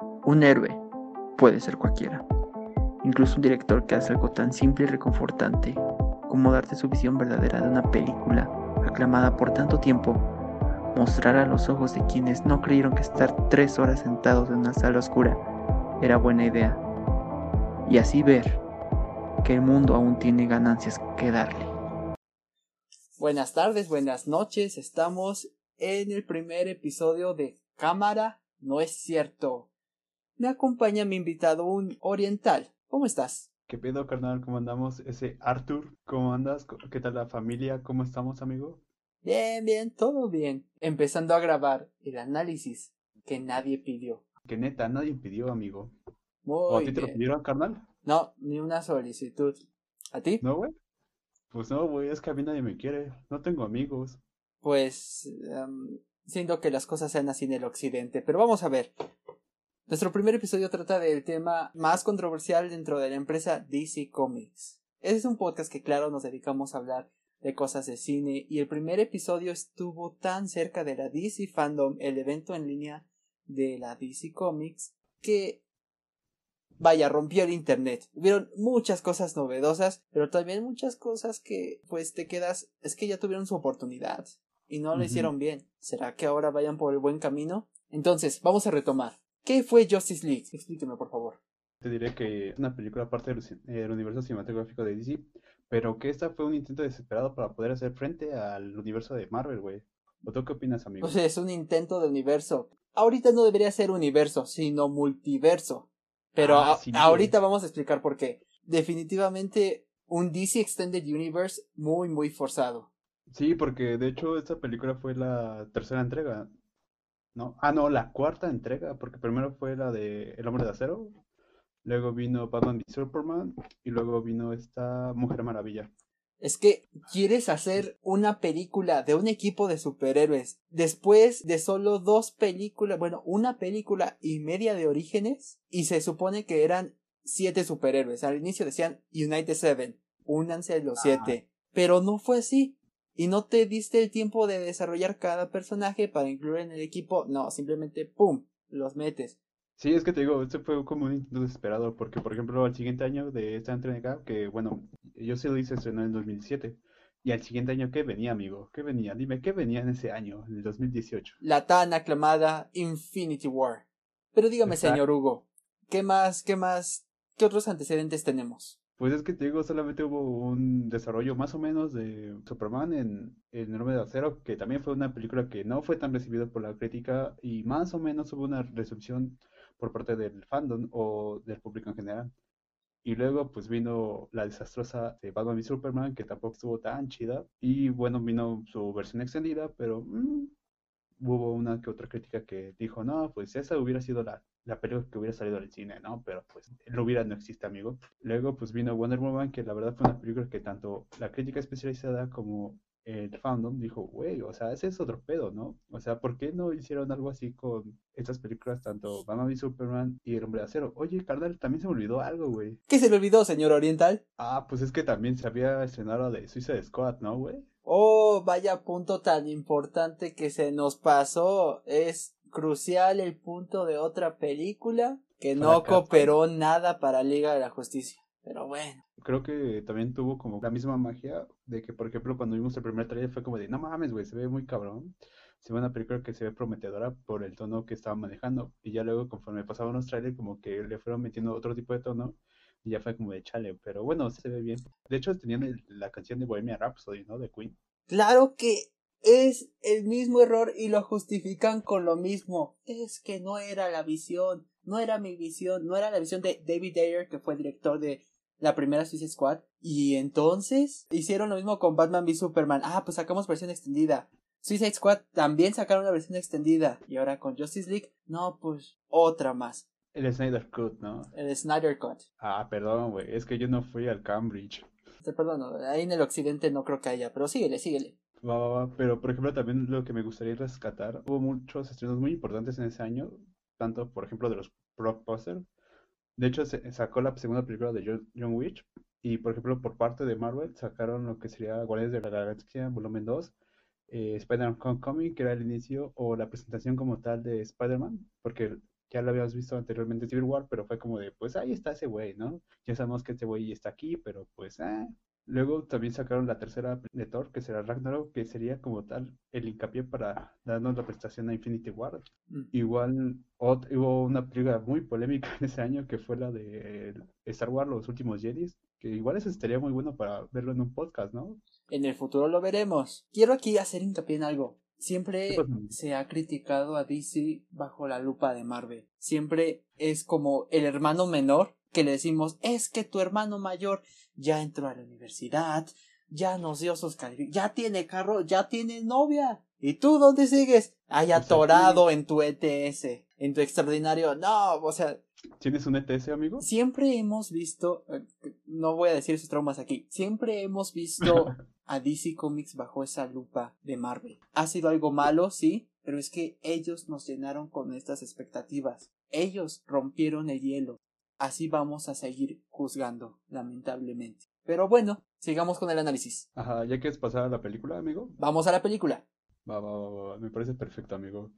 Un héroe puede ser cualquiera. Incluso un director que hace algo tan simple y reconfortante como darte su visión verdadera de una película aclamada por tanto tiempo, mostrar a los ojos de quienes no creyeron que estar tres horas sentados en una sala oscura era buena idea, y así ver que el mundo aún tiene ganancias que darle. Buenas tardes, buenas noches, estamos en el primer episodio de Cámara No es cierto. Me acompaña mi invitado, un oriental. ¿Cómo estás? ¿Qué pedo, carnal? ¿Cómo andamos? Ese Arthur, ¿cómo andas? ¿Qué tal la familia? ¿Cómo estamos, amigo? Bien, bien, todo bien. Empezando a grabar el análisis que nadie pidió. Que neta, nadie pidió, amigo. Muy ¿O a ti te lo pidieron, carnal? No, ni una solicitud. ¿A ti? ¿No, güey? Pues no, güey, es que a mí nadie me quiere. No tengo amigos. Pues em, siento que las cosas sean así en el occidente, pero vamos a ver. Nuestro primer episodio trata del tema más controversial dentro de la empresa DC Comics. Este es un podcast que claro nos dedicamos a hablar de cosas de cine y el primer episodio estuvo tan cerca de la DC Fandom, el evento en línea de la DC Comics, que vaya, rompió el internet. Hubieron muchas cosas novedosas, pero también muchas cosas que pues te quedas, es que ya tuvieron su oportunidad y no lo hicieron bien. ¿Será que ahora vayan por el buen camino? Entonces, vamos a retomar. ¿Qué fue Justice League? Explíqueme, por favor. Te diré que es una película parte del, del universo cinematográfico de DC, pero que esta fue un intento desesperado para poder hacer frente al universo de Marvel, güey. ¿O tú qué opinas, amigo? Sea, es un intento de universo. Ahorita no debería ser universo, sino multiverso. Pero Ah, sí, ahorita vamos a explicar por qué. Definitivamente un DC Extended Universe muy, muy forzado. Sí, porque de hecho esta película fue la tercera entrega, ¿no? Ah, no, la cuarta entrega, porque primero fue la de El Hombre de Acero, luego vino Batman v Superman y luego vino esta Mujer Maravilla. Es que quieres hacer una película de un equipo de superhéroes después de solo dos películas, bueno, una película y media de orígenes y se supone que eran siete superhéroes. Al inicio decían United Seven, únanse los siete, pero no fue así. Y no te diste el tiempo de desarrollar cada personaje para incluir en el equipo, no, simplemente ¡pum! los metes. Sí, es que te digo, este fue como un intento desesperado, porque por ejemplo al siguiente año de esta entrega, que bueno, yo sí lo hice estrenó en el 2017, y al siguiente año, ¿qué venía, amigo? ¿Qué venía? Dime, ¿qué venía en ese año, en el 2018? la tan aclamada Infinity War. Pero dígame, Exacto. señor Hugo, ¿qué más, qué más, qué otros antecedentes tenemos? Pues es que te digo, solamente hubo un desarrollo más o menos de Superman en, El Hombre de Acero, que también fue una película que no fue tan recibida por la crítica y más o menos hubo una recepción por parte del fandom o del público en general. Y luego pues vino la desastrosa de Batman v Superman, que tampoco estuvo tan chida. Y bueno, vino su versión extendida, pero mm, hubo una que otra crítica que dijo, no, pues esa hubiera sido la, la película que hubiera salido al cine, ¿no? Pero pues el hubiera no existe, amigo. Luego pues vino Wonder Woman, que la verdad fue una película que tanto la crítica especializada como el fandom dijo, güey, o sea, ese es otro pedo, ¿no? O sea, ¿por qué no hicieron algo así con estas películas, tanto Batman v Superman y El Hombre de Acero? Oye, carnal, también se me olvidó algo, güey. ¿Qué se le olvidó, señor Oriental? Ah, pues es que también se había estrenado de Suicide Squad, ¿no, güey? Oh, vaya punto tan importante que se nos pasó. Es crucial el punto de otra película que no cooperó nada para Liga de la Justicia. Pero bueno. Creo que también tuvo como la misma magia de que, por ejemplo, cuando vimos el primer trailer fue como de, no mames, güey, se ve muy cabrón. Se ve una película que se ve prometedora por el tono que estaba manejando. Y ya luego, conforme pasaban los trailers, como que le fueron metiendo otro tipo de tono. Y ya fue como de chale. Pero bueno, se ve bien. De hecho, tenían el- la canción de Bohemia Rhapsody, ¿no? De Queen. Claro que es el mismo error y lo justifican con lo mismo. Es que no era la visión, no era mi visión, no era la visión de David Ayer, que fue director de la primera Suicide Squad. Y entonces hicieron lo mismo con Batman v Superman. Ah, pues sacamos versión extendida. Suicide Squad también sacaron una versión extendida. Y ahora con Justice League, no, pues otra más. El Snyder Cut, ¿no? El Snyder Cut. Ah, perdón, güey. Es que yo no fui al Cambridge. Te perdono, ahí en el occidente no creo que haya, pero síguele, síguele. Va, va, va, Pero, por ejemplo, también lo que me gustaría rescatar, hubo muchos estrenos muy importantes en ese año, tanto, por ejemplo, de los blockbusters. De hecho, se sacó la segunda película de John, John Wick, y, por ejemplo, por parte de Marvel, sacaron lo que sería Guardianes de la Galaxia Volumen 2, eh, Spider-Man Homecoming, que era el inicio o la presentación como tal de Spider-Man, porque ya lo habíamos visto anteriormente en Civil War, pero fue como de, pues ahí está ese güey, ¿no? Ya sabemos que este güey está aquí, pero pues, eh. Luego también sacaron la tercera de Thor, que será Ragnarok, que sería como tal el hincapié para darnos la prestación a Infinity War. Mm. Igual hubo una película muy polémica en ese año que fue la de Star Wars, Los Últimos Jedi, que igual eso estaría muy bueno para verlo en un podcast, ¿no? En el futuro lo veremos. Quiero aquí hacer hincapié en algo. Siempre se ha criticado a DC bajo la lupa de Marvel. Siempre es como el hermano menor que le decimos, es que tu hermano mayor ya entró a la universidad, ya nos dio sus calificaciones, ya tiene carro, ya tiene novia. ¿Y tú dónde sigues? Aquí- atorado en tu ETS, en tu extraordinario. No, o sea, ¿Tienes un ETS, amigo? siempre hemos visto, eh, no voy a decir sus traumas aquí, siempre hemos visto a DC Comics bajo esa lupa de Marvel. Ha sido algo malo, sí, pero es que ellos nos llenaron con estas expectativas. Ellos rompieron el hielo. Así vamos a seguir juzgando, lamentablemente. Pero bueno, sigamos con el análisis. Ajá, ¿ya quieres pasar a la película, amigo? Vamos a la película. Va, va, va, va, me parece perfecto, amigo.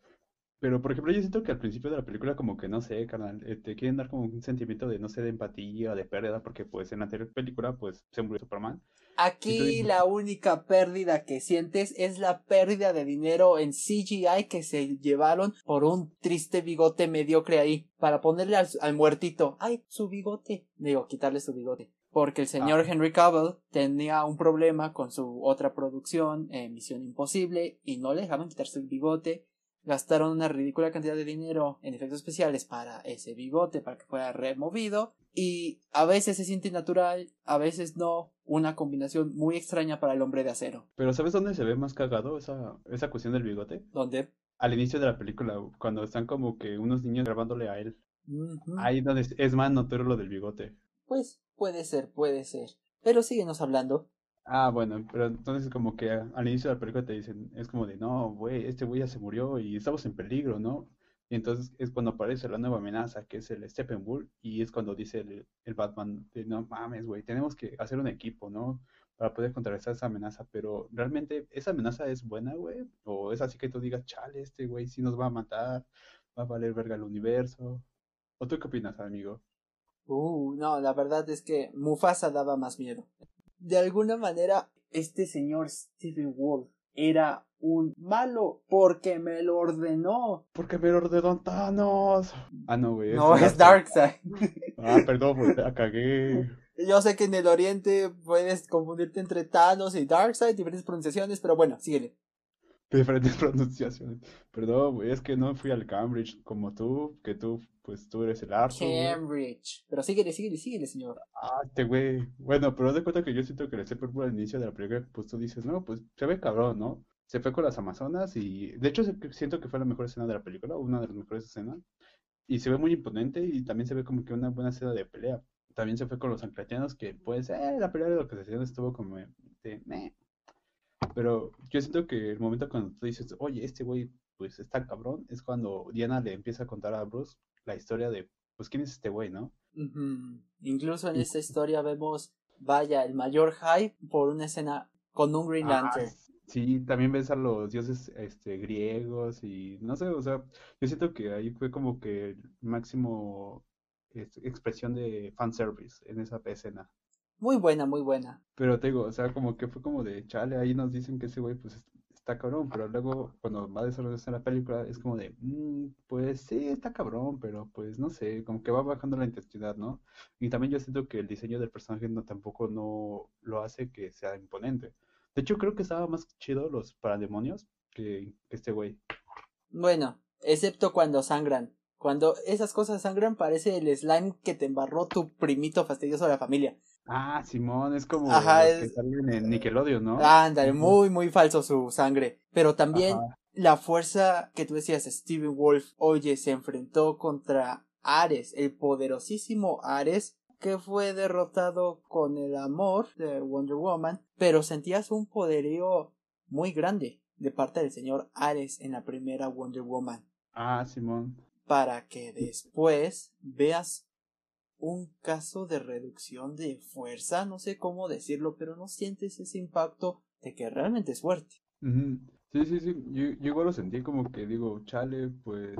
Pero, por ejemplo, yo siento que al principio de la película como que, no sé, carnal, eh, te quieren dar como un sentimiento de, no sé, de empatía, de pérdida, porque pues en la anterior película pues se murió Superman. Aquí la única pérdida que sientes es la pérdida de dinero en CGI que se llevaron por un triste bigote mediocre ahí para ponerle al, al muertito. ¡Ay, su bigote! Digo, quitarle su bigote. Porque el señor Ah. Henry Cavill tenía un problema con su otra producción, eh, Misión Imposible, y no le dejaban quitarse el bigote. Gastaron una ridícula cantidad de dinero en efectos especiales para ese bigote, para que fuera removido. Y a veces se siente natural, a veces no. Una combinación muy extraña para el hombre de acero. Pero ¿sabes dónde se ve más cagado esa, esa cuestión del bigote? Donde. Al inicio de la película, cuando están como que unos niños grabándole a él. Ahí donde es más notorio lo del bigote. Pues puede ser, puede ser. Pero síguenos hablando. Ah, bueno, pero entonces como que al inicio de la película te dicen, es como de, no, güey, este güey ya se murió y estamos en peligro, ¿no? Y entonces es cuando aparece la nueva amenaza, que es el Steppenwolf, y es cuando dice el, el Batman, de, no mames, güey, tenemos que hacer un equipo, ¿no? Para poder contrarrestar esa amenaza, pero realmente, ¿esa amenaza es buena, güey? ¿O es así que tú digas, chale, este güey sí nos va a matar, va a valer verga el universo? ¿O tú qué opinas, amigo? Uh, no, la verdad es que Mufasa daba más miedo. De alguna manera, este señor Stephen Wolf era un malo porque me lo ordenó. Porque me lo ordenó Thanos. Ah, no, güey. No, es Darkseid. Ah, perdón, pues la cagué. Yo sé que en el oriente puedes confundirte entre Thanos y Darkseid, diferentes pronunciaciones, pero bueno, síguele. Diferentes pronunciaciones. Perdón, güey, es que no fui al Cambridge como tú, que tú, pues tú eres el Arthur. Cambridge. Pero síguele, síguele, síguele, señor. Ah, este güey. Bueno, pero de cuenta que yo siento que el Steppenwolf al inicio de la película, pues tú dices, no, pues se ve cabrón, ¿no? Se fue con las Amazonas y, de hecho, siento que fue la mejor escena de la película, una de las mejores escenas. Y se ve muy imponente y también se ve como que una buena escena de pelea. También se fue con los anclatianos, que pues, eh, la pelea de lo que se estuvo como de, meh. Pero yo siento que el momento cuando tú dices, oye, este güey, pues está cabrón, es cuando Diana le empieza a contar a Bruce la historia de, pues, ¿quién es este güey, no? Incluso en esta historia vemos, vaya, el mayor hype por una escena con un Green Ah, Lantern. sí, también ves a los dioses este, griegos y no sé, o sea, yo siento que ahí fue como que el máximo este, expresión de fanservice en esa escena. Muy buena, muy buena. Pero te digo, o sea, como que fue como de, chale, ahí nos dicen que ese güey pues es- está cabrón, pero luego cuando va a desarrollarse la película es como de, "Mm, pues sí, está cabrón, pero pues no sé, como que va bajando la intensidad, ¿no? Y también yo siento que el diseño del personaje no tampoco no lo hace que sea imponente. De hecho, creo que estaba más chido los parademonios que, que este güey. Bueno, excepto cuando sangran. Cuando esas cosas sangran, parece el slime que te embarró tu primito fastidioso de la familia. Ah, Simón, es como Ajá, los que es- salen en Nickelodeon, ¿no? Ándale, muy, muy falso su sangre. Pero también Ajá. la fuerza que tú decías, Steven Wolf, oye, se enfrentó contra Ares, el poderosísimo Ares, que fue derrotado con el amor de Wonder Woman, pero sentías un poderío muy grande de parte del señor Ares en la primera Wonder Woman, Ah, Simón. para que después veas un caso de reducción de fuerza, no sé cómo decirlo, pero no sientes ese impacto de que realmente es fuerte. Sí, sí, sí, yo, yo igual lo sentí como que digo, chale, pues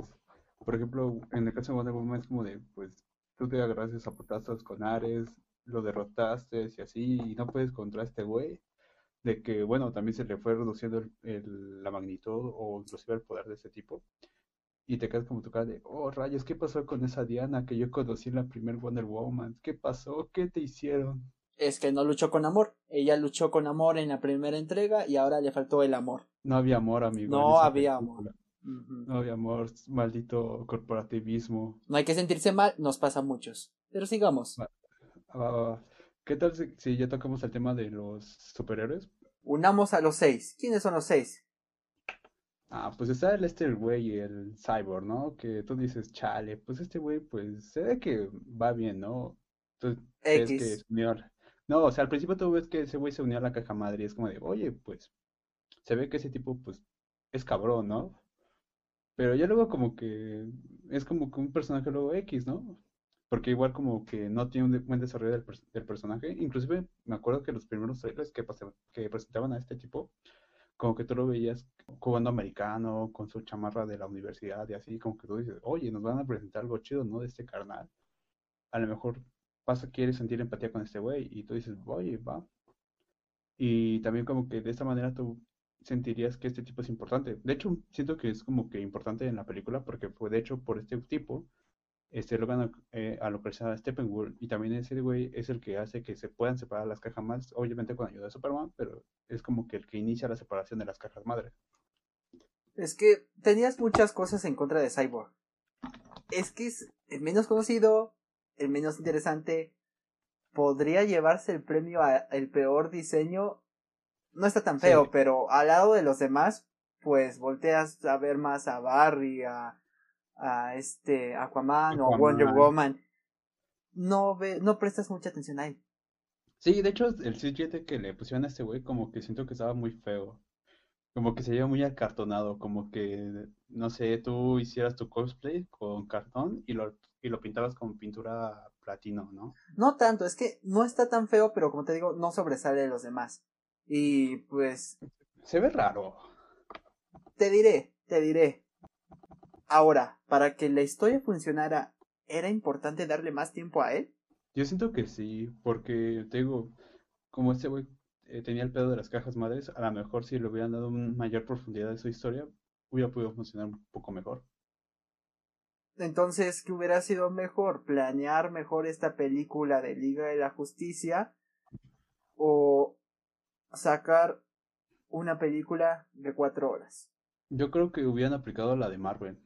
Por ejemplo, en el caso de Wonder Woman es como de, pues, tú te agarraste a putazos con Ares, lo derrotaste y así, y no puedes contra este güey. De que, bueno, también se le fue reduciendo la magnitud o inclusive el poder de ese tipo. Y te quedas como tu cara de, oh rayos, ¿qué pasó con esa Diana que yo conocí en la primer Wonder Woman? ¿Qué pasó? ¿Qué te hicieron? Es que no luchó con amor. Ella luchó con amor en la primera entrega y ahora le faltó el amor. No había amor, amigo. No había película. Ujú. No había amor, maldito corporativismo. No hay que sentirse mal, nos pasa a muchos. Pero sigamos. ¿qué tal si, si ya tocamos el tema de los superhéroes? Unamos a los seis. ¿Quiénes son los seis? Ah, pues está el este güey, el cyborg, ¿no? Que tú dices, chale, pues este güey, pues se ve que va bien, ¿no? Que X. se unió al- No, o sea, al principio tú ves que ese güey se unió a la caja madre y es como de, oye, pues se ve que ese tipo, pues, es cabrón, ¿no? Pero ya luego como que es como que un personaje luego X, ¿no? Porque igual como que no tiene un buen desarrollo del, del personaje. Inclusive me acuerdo que los primeros trailers que, que presentaban a este tipo, como que tú lo veías jugando americano, con su chamarra de la universidad y así, como que tú dices, oye, nos van a presentar algo chido, ¿no? De este carnal. A lo mejor pasa, quieres sentir empatía con este güey y tú dices, oye, va. Y también como que de esta manera tú sentirías que este tipo es importante. De hecho, siento que es como que importante en la película porque fue de hecho por este tipo este logran eh, a localizar a Steppenwolf y también ese güey es el que hace que se puedan separar las cajas más, obviamente con ayuda de Superman, pero es como que el que inicia la separación de las cajas madre. Es que tenías muchas cosas en contra de Cyborg. Es que es el menos conocido, el menos interesante. Podría llevarse el premio a el peor diseño. No está tan feo, Sí. pero al lado de los demás, pues volteas a ver más a Barry, a, a este Aquaman, o a Wonder Aquaman. Woman. No ve, no prestas mucha atención a él. Sí, de hecho el CGI que le pusieron a este güey como que siento que estaba muy feo. Como que se veía muy acartonado, como que, no sé, tú hicieras tu cosplay con cartón y lo, y lo pintabas con pintura platino, ¿no? No tanto, es que no está tan feo, pero como te digo, no sobresale de los demás. Y pues Se ve raro. Te diré, te diré. Ahora, para que la historia funcionara, ¿era importante darle más tiempo a él? Yo siento que sí, porque te digo, como este güey eh, tenía el pedo de las cajas madres, a lo mejor si le hubieran dado una mayor profundidad de su historia, hubiera podido funcionar un poco mejor. Entonces, ¿qué hubiera sido mejor? ¿Planear mejor esta película de Liga de la Justicia? ¿O sacar una película de cuatro horas? Yo creo que hubieran aplicado la de Marvel.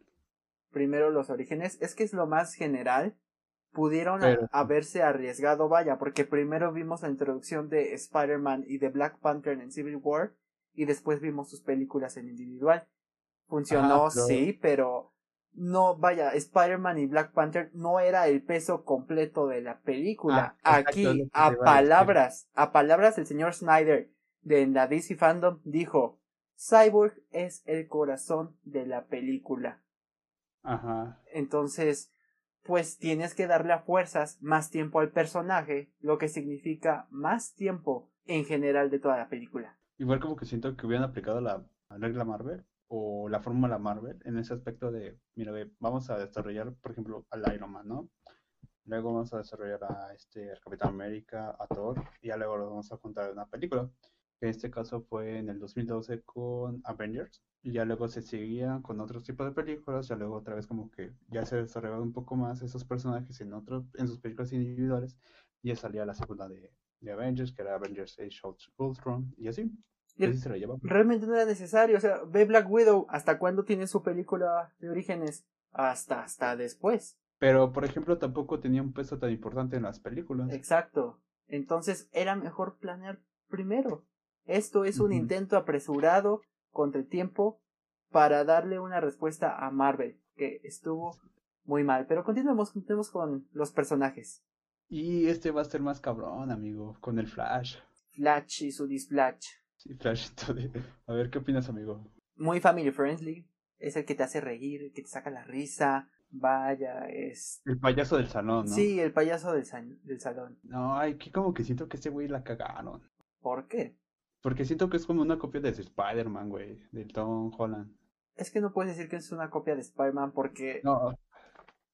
Primero los orígenes, es que es lo más general. Pudieron Pero- haberse arriesgado, vaya, porque primero vimos la introducción de Spider-Man y de Black Panther en Civil War y después vimos sus películas en individual. Funcionó, sí, pero no, vaya, Spider-Man y Black Panther no era el peso completo de la película. Ah, Aquí, a iba a palabras, a palabras del señor Snyder de la DC Fandom dijo, Cyborg es el corazón de la película. Ajá. Entonces, pues tienes que darle a fuerzas más tiempo al personaje, lo que significa más tiempo en general de toda la película. Igual como que siento que hubieran aplicado la la regla Marvel o la fórmula Marvel en ese aspecto de, mira, ve, vamos a desarrollar, por ejemplo, al Iron Man, ¿no? Luego vamos a desarrollar a este, al Capitán América, a Thor, y ya luego lo vamos a contar en una película. En este caso fue en el 2012 con Avengers, y ya luego se seguía con otros tipos de películas, ya luego otra vez como que ya se desarrollaban un poco más esos personajes en otros, en sus películas individuales, y ya salía la segunda de, de Avengers, que era Avengers Age of Ultron, y así. Y Así se la lleva. realmente no era necesario, o sea, ve Black Widow, ¿hasta cuándo tiene su película de orígenes? Hasta, hasta después. Pero, por ejemplo, tampoco tenía un peso tan importante en las películas. Exacto. Entonces era mejor planear primero. Esto es un intento apresurado contra el tiempo para darle una respuesta a Marvel, que estuvo muy mal. Pero continuemos, continuemos con los personajes. Y este va a ser más cabrón, amigo, con el Flash. Flash y su displash. Sí, Flashito de... A ver, ¿qué opinas, amigo? Muy family friendly. Es el que te hace reír, el que te saca la risa. Vaya, es... El payaso del salón, ¿no? Sí, el payaso del, sa- del salón. No, ay, que como que siento que este güey la cagaron. ¿Por qué? Porque siento que es como una copia de Spider-Man, güey, del Tom Holland. es que no puedes decir que es una copia de Spider-Man porque No,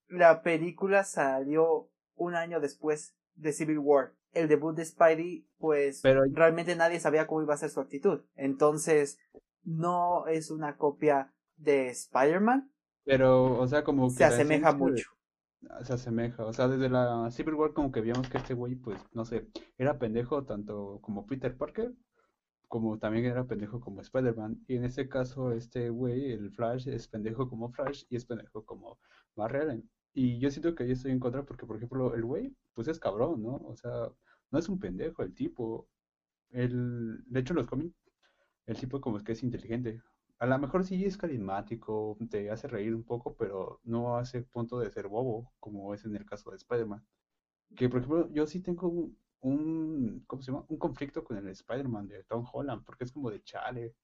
la película salió un año después de Civil War. El debut de Spidey, pues Pero- realmente nadie sabía cómo iba a ser su actitud. Entonces, no es una copia de Spider-Man. pero, o sea, como que Se asemeja de- mucho. Se asemeja, o sea, desde la Civil War como que veíamos que este güey, pues, no sé, era pendejo tanto como Peter Parker, como también era pendejo como Spider-Man. Y en este caso, este güey, el Flash, es pendejo como Flash y es pendejo como Barry. Y yo siento que yo estoy en contra porque, por ejemplo, el güey, pues es cabrón, ¿no? O sea, no es un pendejo el tipo. El, de hecho, los cómics, el tipo como es que es inteligente. A lo mejor sí es carismático, te hace reír un poco, pero no hace punto de ser bobo, como es en el caso de Spider-Man. Que, por ejemplo, yo sí tengo un, ¿cómo se llama? Un conflicto con el Spider-Man de Tom Holland, porque es como de chale.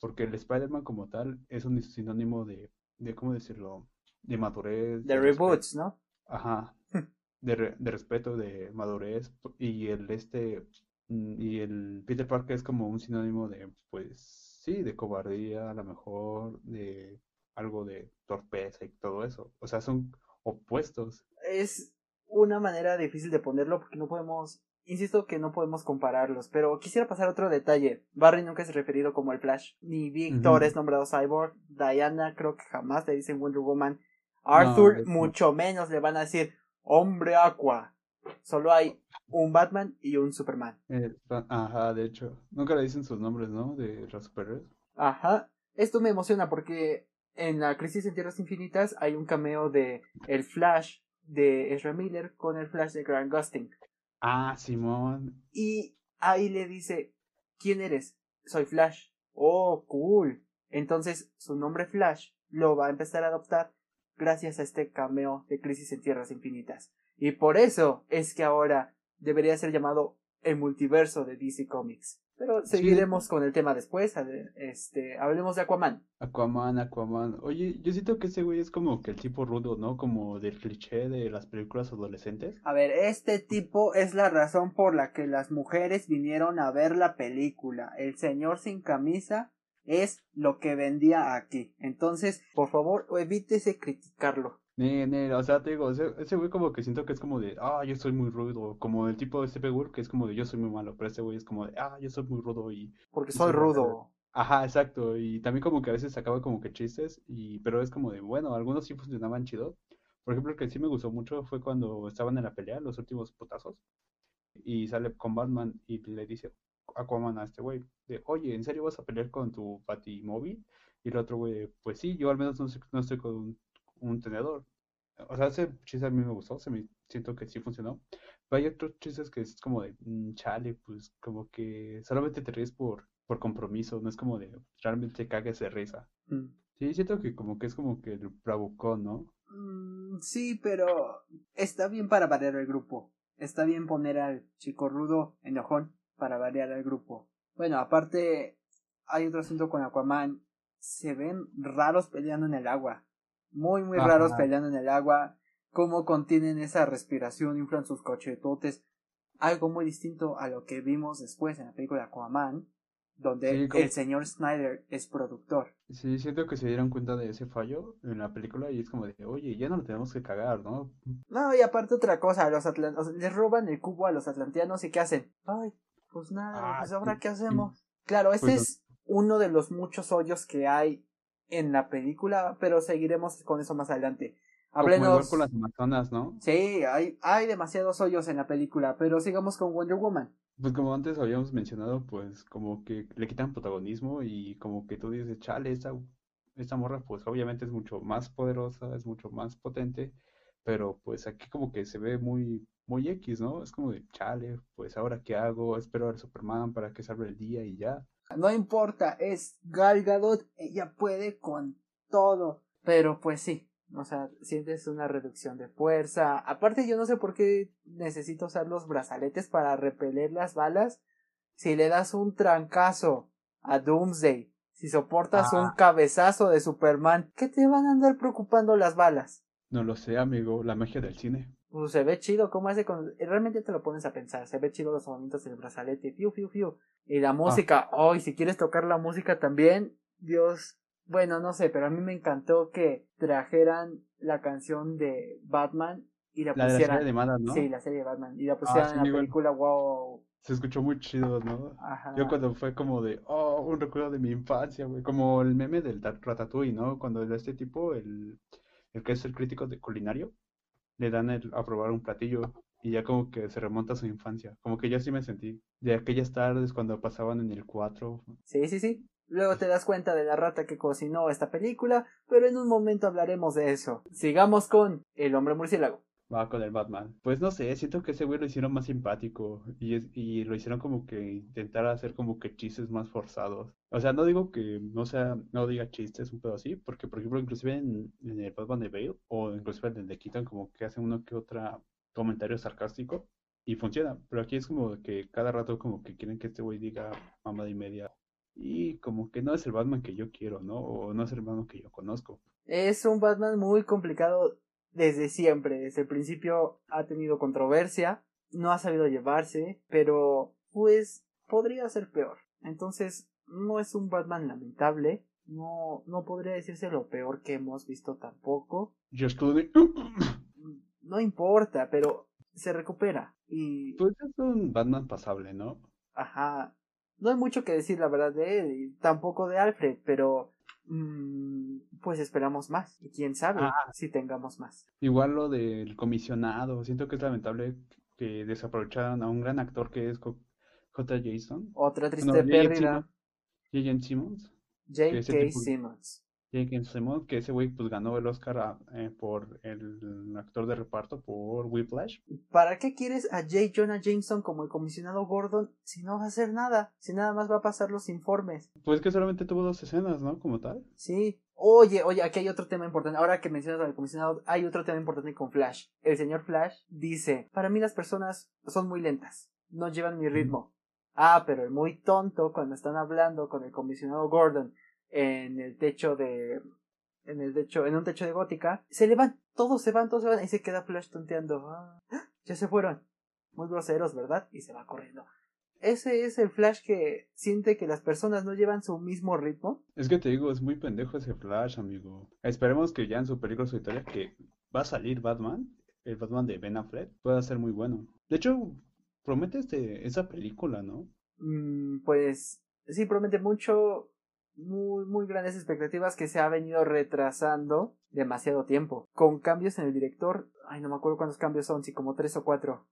Porque el Spider-Man como tal es un sinónimo de, de ¿cómo decirlo? De madurez, De reboots, ¿no? Ajá. De, re- de respeto, de madurez. Y el este mm, y el Peter Parker es como un sinónimo de, pues, sí, de cobardía, a lo mejor, de algo de torpeza y todo eso. O sea, son opuestos. Es una manera difícil de ponerlo porque no podemos. Insisto que no podemos compararlos, pero quisiera pasar a otro detalle. Barry nunca es referido como el Flash, ni Victor es nombrado Cyborg, Diana creo que jamás le dicen Wonder Woman, Arthur mucho menos le van a decir Hombre Aqua. Solo hay un Batman y un Superman. Eh, pa- ajá, de hecho. Nunca le dicen sus nombres, ¿no? De los superhéroes. Ajá. Esto me emociona porque en la Crisis en Tierras Infinitas hay un cameo de el Flash de Ezra Miller con el Flash de Grant Gustin. Ah, Simón. Y ahí le dice, ¿quién eres? Soy Flash. Oh, cool. Entonces su nombre Flash lo va a empezar a adoptar gracias a este cameo de Crisis en Tierras Infinitas. Y por eso es que ahora debería ser llamado el multiverso de DC Comics. Pero Sí. seguiremos con el tema después. Este, hablemos de Aquaman. Aquaman, Aquaman. Oye, yo siento que ese güey es como que el tipo rudo, ¿no? Como del cliché de las películas adolescentes. A ver, este tipo es la razón por la que las mujeres vinieron a ver la película. El señor sin camisa es lo que vendía aquí. Entonces, por favor, evítese criticarlo. Ne, ne, o sea, te digo, ese, ese güey como que siento que es como de, ah, yo soy muy rudo, como el tipo de Stephen Wolf que es como de, yo soy muy malo, pero este güey es como de, ah, yo soy muy rudo y, Porque soy rudo. ajá, exacto, y también como que a veces sacaba como que chistes, y, pero es como de, bueno, algunos sí funcionaban chido, por ejemplo, el que sí me gustó mucho fue cuando estaban en la pelea, los últimos putazos, y sale con Batman y le dice Aquaman a este güey, de, oye, ¿en serio vas a pelear con tu Batimóvil? Y el otro güey, pues sí, yo al menos no, no estoy con un, tenedor. O sea, ese chiste a mí me gustó, se me siento que sí funcionó. Pero hay otros chistes que es como de, "Mm, chale, pues como que solamente te ríes por, por compromiso, no es como de realmente cagues de risa. Mm. Sí, siento que como que es como que el bravucón, ¿no? Mm, sí, pero está bien para variar el grupo. Está bien poner al chico rudo enojón para variar el grupo. Bueno, aparte, hay otro asunto con Aquaman. Se ven raros peleando en el agua. Muy, muy Ajá. raros peleando en el agua. Cómo contienen esa respiración, inflan sus cochetotes. Algo muy distinto a lo que vimos después en la película Aquaman, donde Sí, como- el señor Snyder es productor. Sí, siento que se dieron cuenta de ese fallo en la película y es como de, oye, ya no lo tenemos que cagar, ¿no? No, y aparte otra cosa, los atlan- o sea, les roban el cubo a los atlanteanos y ¿qué hacen? Ay, pues nada, Ah, pues ahora qué hacemos. Claro, este Pues es uno de los muchos hoyos que hay en la película, pero seguiremos con eso más adelante. Háblenos. con las Amazonas, ¿no? Sí, hay, hay demasiados hoyos en la película, pero sigamos con Wonder Woman. Pues como antes habíamos mencionado, pues como que le quitan protagonismo y como que tú dices, chale, esta, esta morra pues obviamente es mucho más poderosa, es mucho más potente, pero pues aquí como que se ve muy, muy X, ¿no? Es como de, chale, pues ahora qué hago, espero al Superman para que salve el día y ya. No importa, es Gal Gadot, ella puede con todo. Pero pues sí, o sea, sientes una reducción de fuerza. Aparte, yo no sé por qué necesito usar los brazaletes para repeler las balas. Si le das un trancazo a Doomsday, si soportas Ah. un cabezazo de Superman, ¿qué te van a andar preocupando las balas? No lo sé, amigo, la magia del cine. Pues se ve chido cómo hace con... Realmente te lo pones a pensar, se ve chido los movimientos del brazalete, fiu, fiu, fiu. Y la música, hoy si quieres tocar la música también, Dios Bueno, no sé, pero a mí me encantó que trajeran la canción de Batman y la, La de la pusieran. serie animada, ¿no? Sí, la serie de Batman. Y la pusieran sí, en la igual. película, wow. Se escuchó muy chido, ¿no? Ajá. Yo cuando fue como de, oh, un recuerdo de mi infancia, güey. Como el meme del ta- Ratatouille, ¿no? Cuando este tipo, el, el que es el crítico de culinario, le dan el, a probar un platillo y ya como que se remonta a su infancia. Como que yo sí me sentí de aquellas tardes cuando pasaban en el 4. Sí, sí, sí. Luego te das cuenta de la rata que cocinó esta película, pero en un momento hablaremos de eso. Sigamos con El hombre murciélago. Va con el Batman. Pues no sé, siento que ese güey lo hicieron más simpático y, y lo hicieron como que intentar hacer como que chistes más forzados. O sea, no digo que no sea, no diga chistes, un pedo así, porque por ejemplo, inclusive en, en el Batman de Bale o inclusive en el de Keaton como que hacen uno que otra comentario sarcástico y funciona. Pero aquí es como que cada rato como que quieren que este güey diga mamada y media. Y como que no es el Batman que yo quiero, ¿no? O no es el Batman que yo conozco. Es un Batman muy complicado desde siempre. Desde el principio ha tenido controversia, no ha sabido llevarse, pero pues podría ser peor. Entonces, no es un Batman lamentable. No, no podría decirse lo peor que hemos visto tampoco. George Clooney. No importa, pero se recupera. Y Pues es un Batman pasable, ¿no? Ajá. No hay mucho que decir, la verdad, de él, y tampoco de Alfred, pero mm, pues esperamos más. Y quién sabe Ah. si tengamos más. Igual lo del comisionado, siento que es lamentable que desaprovecharan a un gran actor que es J. Jason, Otra triste No, pérdida. J.J. Simmons, J.K. Simmons. J.K. Simmons, que ese güey pues ganó el Oscar a- eh, por el actor de reparto por Whiplash. ¿Para qué quieres a J. Jonah Jameson como el comisionado Gordon si no va a hacer nada? Si nada más va a pasar los informes. Pues que solamente tuvo dos escenas, ¿no? Como tal. Sí. Oye, oye, aquí hay otro tema importante. Ahora que mencionas al comisionado, hay otro tema importante con Flash. El señor Flash dice, para mí las personas son muy lentas, no llevan mi ritmo. Ah, pero el muy tonto cuando están hablando con el comisionado Gordon en el techo de... En el techo, en un techo de gótica, se le van, todos se van, todos se van, y se queda Flash tonteando. Ah, ya se fueron. Muy groseros, ¿verdad? Y se va corriendo. Ese es el Flash que siente que las personas no llevan su mismo ritmo. Es que te digo, es muy pendejo ese Flash, amigo. Esperemos que ya en su película solitaria que va a salir Batman, el Batman de Ben Affleck, pueda ser muy bueno. De hecho, promete este, esa película, ¿no? Mm, pues sí, promete mucho, muy, muy grandes expectativas que se ha venido retrasando demasiado tiempo. Con cambios en el director, ay, no me acuerdo cuántos cambios son, si como tres o cuatro.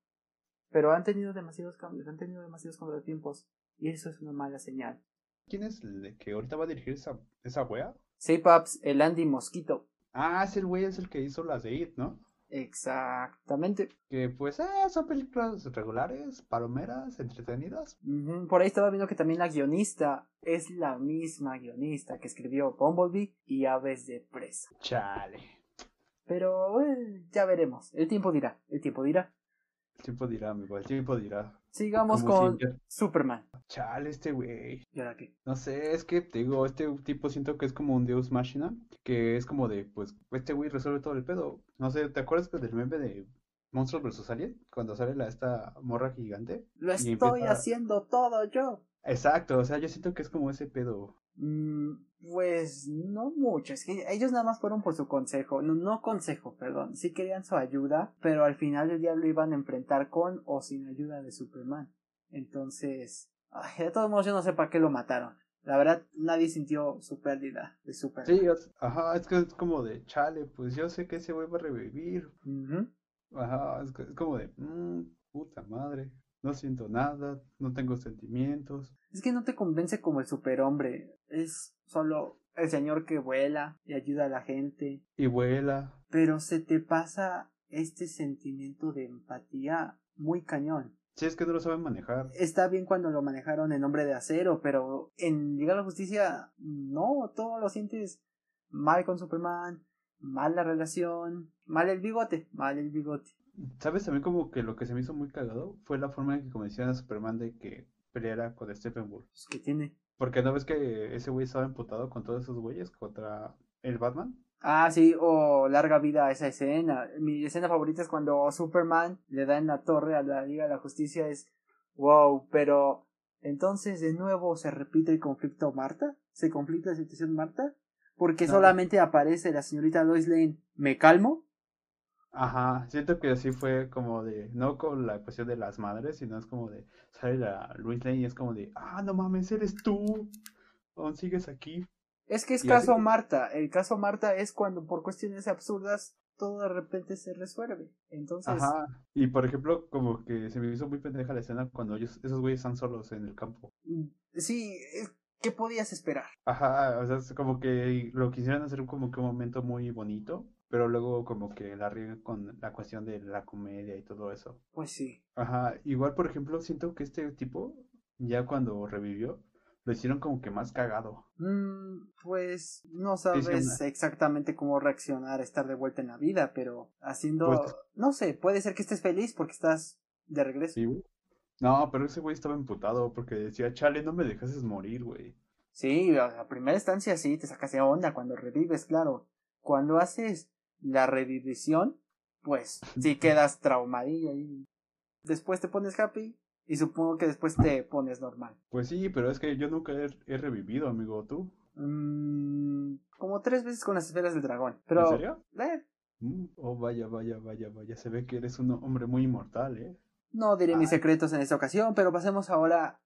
Pero han tenido demasiados cambios, han tenido demasiados contratiempos. Y eso es una mala señal. ¿Quién es el que ahorita va a dirigir esa, esa wea? Sí, Paps, el Andy Mosquito. Ah, ese güey es el que hizo las de It, ¿no? Exactamente. Que pues, eh, son películas regulares, palomeras, entretenidas. Por ahí estaba viendo que también la guionista es la misma guionista que escribió Bumblebee y Aves de Presa. Chale. Pero eh, ya veremos. El tiempo dirá. El tiempo dirá. El tiempo dirá, amigo, el tiempo dirá. Sigamos Como con siempre. Superman. Chale, este güey. ¿Y ahora qué? No sé, es que te digo, este tipo siento que es como un Deus Machina, que es como de, pues, este güey resuelve todo el pedo. No sé, ¿te acuerdas del meme de Monstruos vs. Alien? Cuando sale la, esta morra gigante. Lo estoy empieza- haciendo todo yo. Exacto, o sea, yo siento que es como ese pedo. Mm, pues no mucho. Es que ellos nada más fueron por su consejo. No, no consejo, perdón. Sí querían su ayuda, pero al final del día lo iban a enfrentar con o sin ayuda de Superman. Entonces, ay, de todos modos yo no sé para qué lo mataron. La verdad, nadie sintió su pérdida de Superman. Sí, ajá, es que es como de, chale, pues yo sé que ese güey va a revivir. Ajá, es, que- es como de, "Mm, puta madre, no siento nada, no tengo sentimientos. Es que no te convence como el superhombre. Es solo el señor que vuela y ayuda a la gente. Y vuela. Pero se te pasa este sentimiento de empatía muy cañón. Sí, es que no lo saben manejar. Está bien cuando lo manejaron en Hombre de Acero, pero en Liga de la Justicia no, todo lo sientes mal con Superman, mal la relación, mal el bigote, mal el bigote. ¿Sabes también como que lo que se me hizo muy cagado fue la forma en que convencieron a Superman de que peleara con Steppenwolf? Pues, ¿Qué tiene? Porque no ves que ese güey estaba emputado con todos esos güeyes contra el Batman. Ah, sí, o larga vida esa escena. Mi escena favorita es cuando Superman le da en la torre a la Liga de la Justicia. Es wow, pero entonces de nuevo se repite el conflicto Marta. ¿Se conflicta la situación Marta? porque No. solamente aparece la señorita Lois Lane. ¿Me calmo? Ajá, siento que así fue como de, no con la cuestión de las madres, sino es como de, sale la Luis Lane y es como de, ah, no mames, eres tú, aún sigues aquí. Es que es Y caso así- Marta. El caso Marta es cuando por cuestiones absurdas todo de repente se resuelve. Entonces, Ajá, y por ejemplo, como que se me hizo muy pendeja la escena cuando ellos, esos güeyes están solos en el campo. mm, sí, ¿qué podías esperar? Ajá, o sea, es como que lo quisieran hacer como que un momento muy bonito, pero luego como que la riegan con la cuestión de la comedia y todo eso. Pues sí. Ajá, igual por ejemplo, siento que este tipo, ya cuando revivió, lo hicieron como que más cagado. Mm, pues no sabes exactamente cómo reaccionar a estar de vuelta en la vida, pero haciendo, Pues- no sé, puede ser que estés feliz porque estás de regreso. ¿Sí? No, pero ese güey estaba emputado porque decía, chale, no me dejases morir, güey. Sí, a a primera instancia sí, te sacas de onda cuando revives, claro. Cuando haces la revivición, pues sí quedas traumadillo y después te pones happy y supongo que después te pones normal. Pues sí, pero es que yo nunca he, he revivido, amigo, ¿tú? Mm, como tres veces con las esferas del dragón. Pero, ¿En serio? eh, Mm, Oh, vaya, vaya, vaya, vaya, se ve que eres un hombre muy inmortal, ¿eh? no diré mis secretos en esta ocasión, pero pasemos ahora.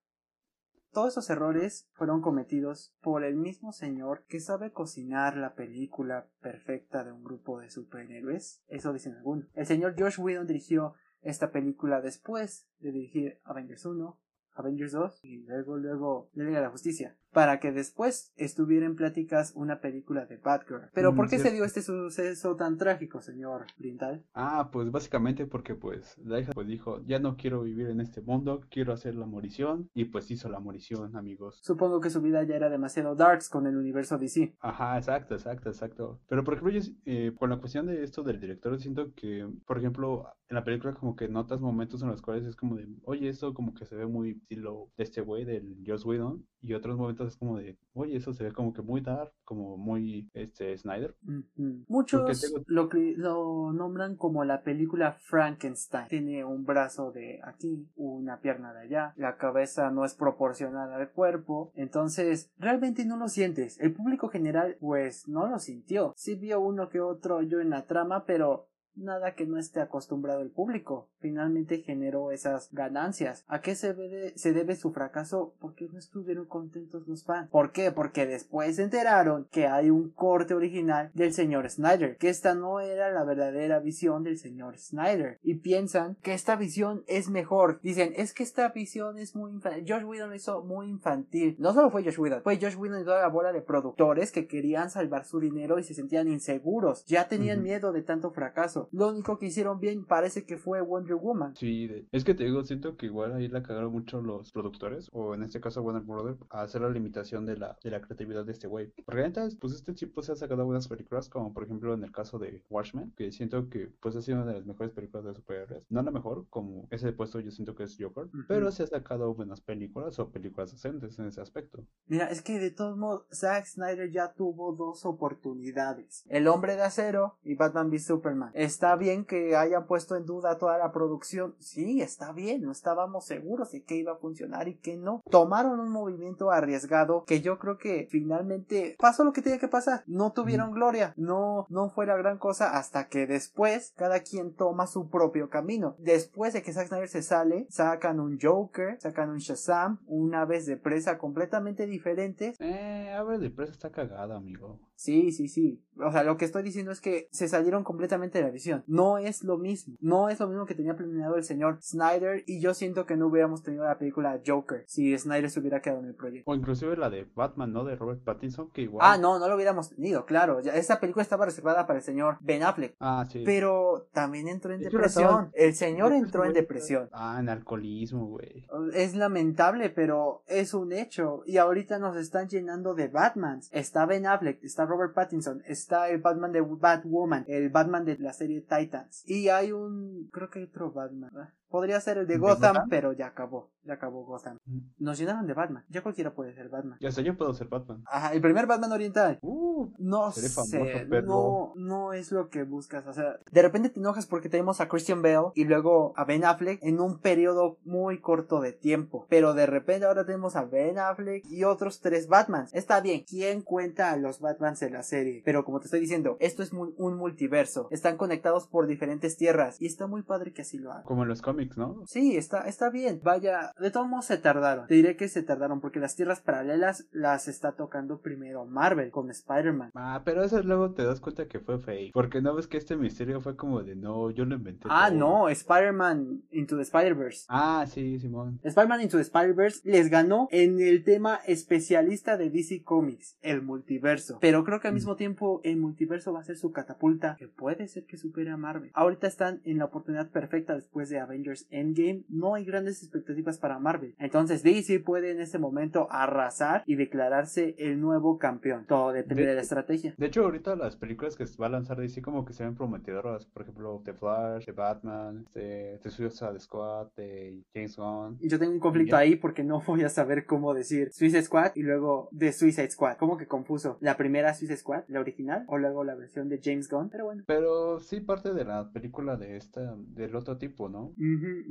Todos esos errores fueron cometidos por el mismo señor que sabe cocinar la película perfecta de un grupo de superhéroes. Eso dicen algunos. El señor Josh Whedon dirigió esta película después de dirigir Avengers 1, Avengers 2 y luego, luego de la Justicia. Para que después estuviera en pláticas una película de Batgirl. Pero Mm, ¿por qué se dio este suceso tan trágico, señor Brintal? Ah, pues básicamente porque pues la hija pues dijo, ya no quiero vivir en este mundo, quiero hacer la morición y pues hizo la morición, amigos. Supongo que su vida ya era demasiado darks con el universo DC. Ajá, exacto, exacto, exacto. Pero por ejemplo, yo, eh, con la cuestión de esto del director, siento que, por ejemplo, en la película como que notas momentos en los cuales es como de, oye, esto como que se ve muy estilo de este güey, del Joss Whedon, y otros momentos es como de, oye, eso se ve como que muy dark, como muy, este, Snyder. Ujú. Muchos tengo- lo, lo nombran como la película Frankenstein. Tiene un brazo de aquí, una pierna de allá, la cabeza no es proporcional al cuerpo, entonces realmente no lo sientes. El público general pues no lo sintió. Sí vio uno que otro yo en la trama, pero nada que no esté acostumbrado el público. Finalmente generó esas ganancias. ¿A qué se debe, se debe su fracaso? Porque no estuvieron contentos los fans. ¿Por qué? Porque después se enteraron que hay un corte original del señor Snyder, que esta no era la verdadera visión del señor Snyder. Y piensan que esta visión es mejor. Dicen, es que esta visión es muy infantil. Josh Whedon lo hizo muy infantil. No solo fue Josh Whedon, fue Josh Whedon y toda la bola de productores que querían salvar su dinero y se sentían inseguros. Ya tenían miedo de tanto fracaso. Lo único que hicieron bien parece que fue Wonder Woman. Sí, es que te digo, siento que igual ahí la cagaron mucho los productores, o en este caso Warner Brothers, a hacer la limitación de la, de la creatividad de este güey. Porque neta, pues este tipo se ha sacado buenas películas, como por ejemplo en el caso de Watchmen, que siento que pues ha sido una de las mejores películas de superhéroes. No la mejor, como ese puesto yo siento que es Joker, pero se ha sacado buenas películas o películas decentes en ese aspecto. Mira, es que de todos modos, Zack Snyder ya tuvo dos oportunidades. El hombre de acero y Batman v Superman. Está bien que hayan puesto en duda toda la producción. Sí, está bien. No estábamos seguros de que iba a funcionar y que no. Tomaron un movimiento arriesgado que yo creo que finalmente pasó lo que tenía que pasar. No tuvieron gloria. No, no fue la gran cosa hasta que después cada quien toma su propio camino. Después de que Zack Snyder se sale, sacan un Joker, sacan un Shazam, una vez de presa completamente diferentes Eh, Abre de presa está cagada, amigo. Sí, sí, sí. O sea, lo que estoy diciendo es que se salieron completamente de la visión. No es lo mismo. No es lo mismo que tenía planeado el señor Snyder. Y yo siento que no hubiéramos tenido la película Joker si Snyder se hubiera quedado en el proyecto. O inclusive la de Batman, ¿no? De Robert Pattinson, que igual... Ah, no, no lo hubiéramos tenido, claro. Ya, esa película estaba reservada para el señor Ben Affleck. Ah, sí. Pero también entró en depresión. El señor entró en depresión. Ah, en alcoholismo, güey. Es lamentable, pero es un hecho. Y ahorita nos están llenando de Batmans. Está Ben Affleck, está Robert Pattinson, está el Batman de Batwoman, el Batman de la serie serie Titans. Y hay un, creo que hay otro Batman. ¿verdad? Podría ser el de ¿De Gotham, Gotham? pero ya acabó, ya acabó Gotham. Mm. Nos llenaron de Batman, ya cualquiera puede ser Batman. Ya sé, yo puedo ser Batman. Ajá, el primer Batman oriental. Uh, No sé, famoso, pero- no, no es lo que buscas. O sea, de repente te enojas porque tenemos a Christian Bale y luego a Ben Affleck en un periodo muy corto de tiempo. Pero de repente ahora tenemos a Ben Affleck y otros tres Batmans. Está bien, ¿quién cuenta a los Batmans en la serie? Pero como te estoy diciendo, esto es un multiverso. Están conectados por diferentes tierras y está muy padre que así lo hagan. como en los cómics, ¿no? Sí, está, está bien. Vaya, de todos modos se tardaron. Te diré que se tardaron porque las tierras paralelas las está tocando primero Marvel con Spider-Man. Ah, pero eso luego te das cuenta que fue fake. Porque no ves que este misterio fue como de no, yo lo inventé. Ah, todo". no, Spider-Man Into the Spider-Verse. Ah, sí, Simón. Spider-Man Into the Spider-Verse les ganó en el tema especialista de DC Comics, el multiverso. Pero creo que al Mm. mismo tiempo el multiverso va a ser su catapulta, que puede ser que supere a Marvel. Ahorita están en la oportunidad perfecta después de Avengers Endgame. No hay grandes expectativas para Marvel. Entonces DC puede en este momento arrasar y declararse el nuevo campeón. Todo depende de, De la estrategia. De hecho, ahorita las películas que va a lanzar DC como que se ven prometedoras. Por ejemplo, The Flash, The Batman, The, The Suicide Squad, de James Gunn. Yo tengo un conflicto ahí porque no voy a saber cómo decir Suicide Squad y luego The Suicide Squad. Como que confuso. La primera Suicide Squad, la original, o luego la versión de James Gunn. Pero bueno. Pero sí parte de la película de esta, del otro tipo, ¿no?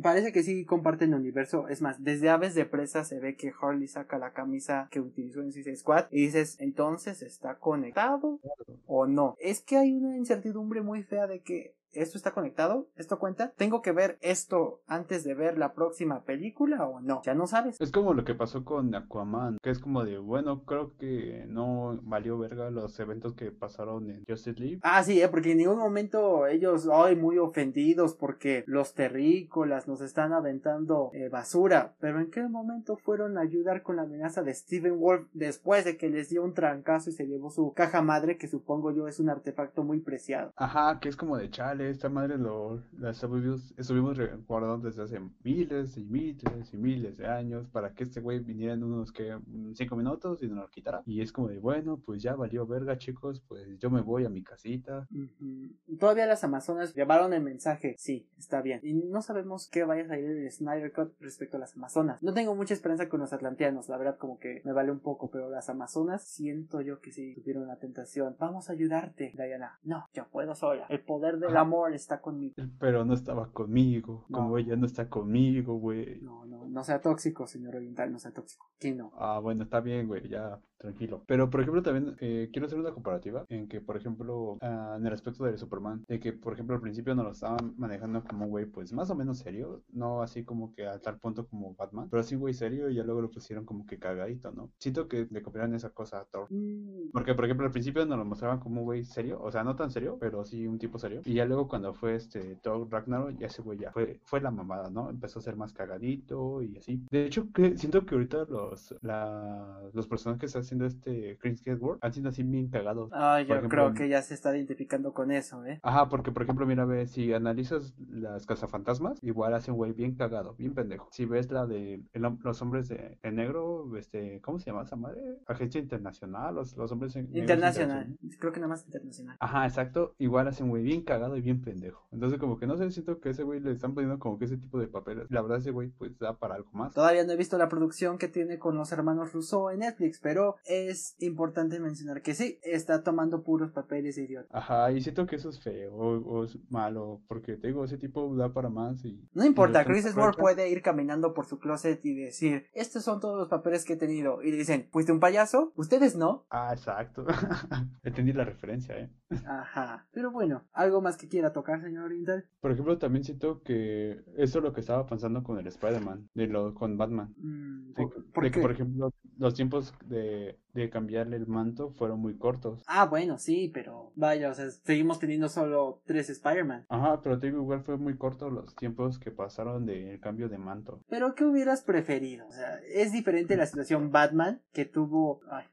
Parece que sí comparten el universo. Es más, desde Aves de Presa se ve que Harley saca la camisa que utilizó en Suicide Squad y dices, entonces está conectado o no. Es que hay una incertidumbre muy fea de que esto está conectado, esto cuenta. Tengo que ver esto antes de ver la próxima película o no. Ya no sabes. Es como lo que pasó con Aquaman, que es como de, bueno, creo que no valió verga los eventos que pasaron en Justice League. Ah, sí, ¿eh? porque en ningún momento ellos, ay, muy ofendidos porque los terrícolas nos están aventando eh, basura. Pero ¿en qué momento fueron a ayudar con la amenaza de Steven Wolf después de que les dio un trancazo y se llevó su caja madre, que supongo yo es un artefacto muy preciado? Ajá, que es como de chale, esta madre lo la estuvimos, estuvimos recordando desde hace miles y miles y miles de años para que este güey viniera en unos que mm, cinco minutos y nos lo quitara. Y es como de bueno, pues ya valió verga, chicos, pues yo me voy a mi casita. Ujú. Todavía las Amazonas llevaron el mensaje, sí, está bien. Y no sabemos qué vaya a salir del Snyder Cut respecto a las Amazonas. No tengo mucha esperanza con los atlanteanos, la verdad como que me vale un poco, pero las Amazonas siento yo que sí tuvieron la tentación. Vamos a ayudarte, Diana. No, yo puedo sola. El poder del Ajá. Amor está conmigo. Pero no estaba conmigo, como ella no está conmigo, güey. No, no, no sea tóxico, señor oriental, no sea tóxico. Aquí no. Ah, bueno, está bien, güey, ya, tranquilo. Pero, por ejemplo, también eh, quiero hacer una comparativa en que, por ejemplo, ah, en el aspecto de Superman, de que, por ejemplo, al principio nos lo estaban manejando como un güey, pues, más o menos serio, no así como que a tal punto como Batman, pero sí güey serio y ya luego lo pusieron como que cagadito, ¿no? Siento que le copiaron esa cosa a Thor. Mm, Porque, por ejemplo, al principio nos lo mostraban como un güey serio, o sea, no tan serio, pero sí un tipo serio. Y ya luego cuando fue este Thor Ragnarok, ya ese güey ya fue, fue la mamada, ¿no? Empezó a ser más cagadito y así. De hecho, que siento que ahorita los, la, los personajes que está haciendo este Chris Hemsworth han sido así bien cagados. Ay, Por yo ejemplo, creo que ya se está identificando con eso, ¿eh? Ajá, porque por ejemplo, mira, ve, si analizas las cazafantasmas, igual hace un güey bien cagado, bien pendejo. Si ves la de el los hombres de, negro, este, ¿cómo se llama esa madre? Agencia Internacional, los, los hombres en Internacional. Creo que nada más internacional. Ajá, exacto. Igual hace un güey bien cagado y bien pendejo. Entonces, como que no sé, siento que ese güey le están poniendo como que ese tipo de papeles. La verdad, ese güey, pues da para algo más. Todavía no he visto la producción que tiene con los hermanos Russo en Netflix, pero es importante mencionar que sí, está tomando puros papeles de idiota. Ajá, y siento que eso es feo o, o es malo, porque te digo, ese tipo da para más y. No importa, y Chris contrata. puede ir caminando por su closet y decir, estos son todos los papeles que he tenido. Y le dicen, ¿fuiste un payaso? ¿Ustedes no? Ah, exacto. Entendí la referencia, eh. Ajá. Pero bueno, ¿algo más que quiera tocar, señor Oriental? Por ejemplo, también siento que eso es lo que estaba pensando con el Spider-Man, de lo, con Batman. Mm, De, ¿Por, que, por ejemplo, los tiempos de, de cambiarle el manto fueron muy cortos. Ah, bueno, sí, pero vaya, o sea, seguimos teniendo solo tres Spider-Man. Ajá, pero te digo, igual fue muy corto los tiempos que pasaron del cambio de manto. Pero ¿qué hubieras preferido? O sea, es diferente la situación Batman que tuvo, ay,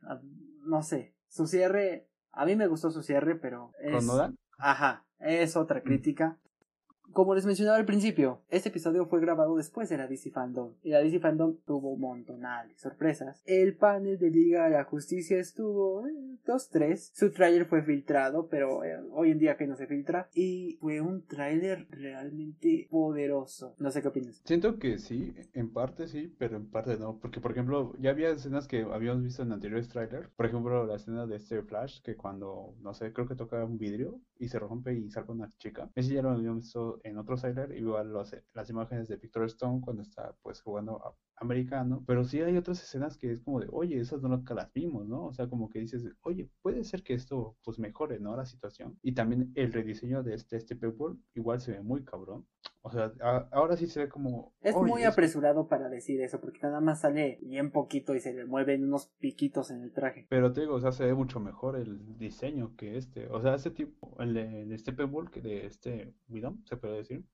no sé, su cierre, a mí me gustó su cierre, pero es... ¿Con Nolan? Ajá, es otra crítica. Como les mencionaba al principio, este episodio fue grabado después de la DC Fandom. Y la DC Fandom tuvo un montonal de sorpresas. El panel de Liga de la Justicia estuvo 2-3. Eh, Su tráiler fue filtrado, pero eh, hoy en día que no se filtra. Y fue un tráiler realmente poderoso. No sé qué opinas. Siento que sí, en parte sí, pero en parte no. Porque, por ejemplo, ya había escenas que habíamos visto en anteriores trailers. Por ejemplo, la escena de este Flash, que cuando, no sé, creo que toca un vidrio y se rompe y salga una chica. Ese ya lo habíamos visto en otro trailer. Igual lo hace, las imágenes de Victor Stone cuando está pues jugando americano. Pero sí hay otras escenas que es como de, oye, esas no las vimos, ¿no? O sea, como que dices, oye, puede ser que esto pues mejore, ¿no? La situación. Y también el rediseño de este, este People igual se ve muy cabrón. O sea, ahora sí se ve como... Es muy apresurado para decir eso, porque nada más sale bien poquito y se le mueven unos piquitos en el traje. Pero te digo, o sea, se ve mucho mejor el diseño que este. O sea, este tipo, el de, de este que de este Widom, se puede decir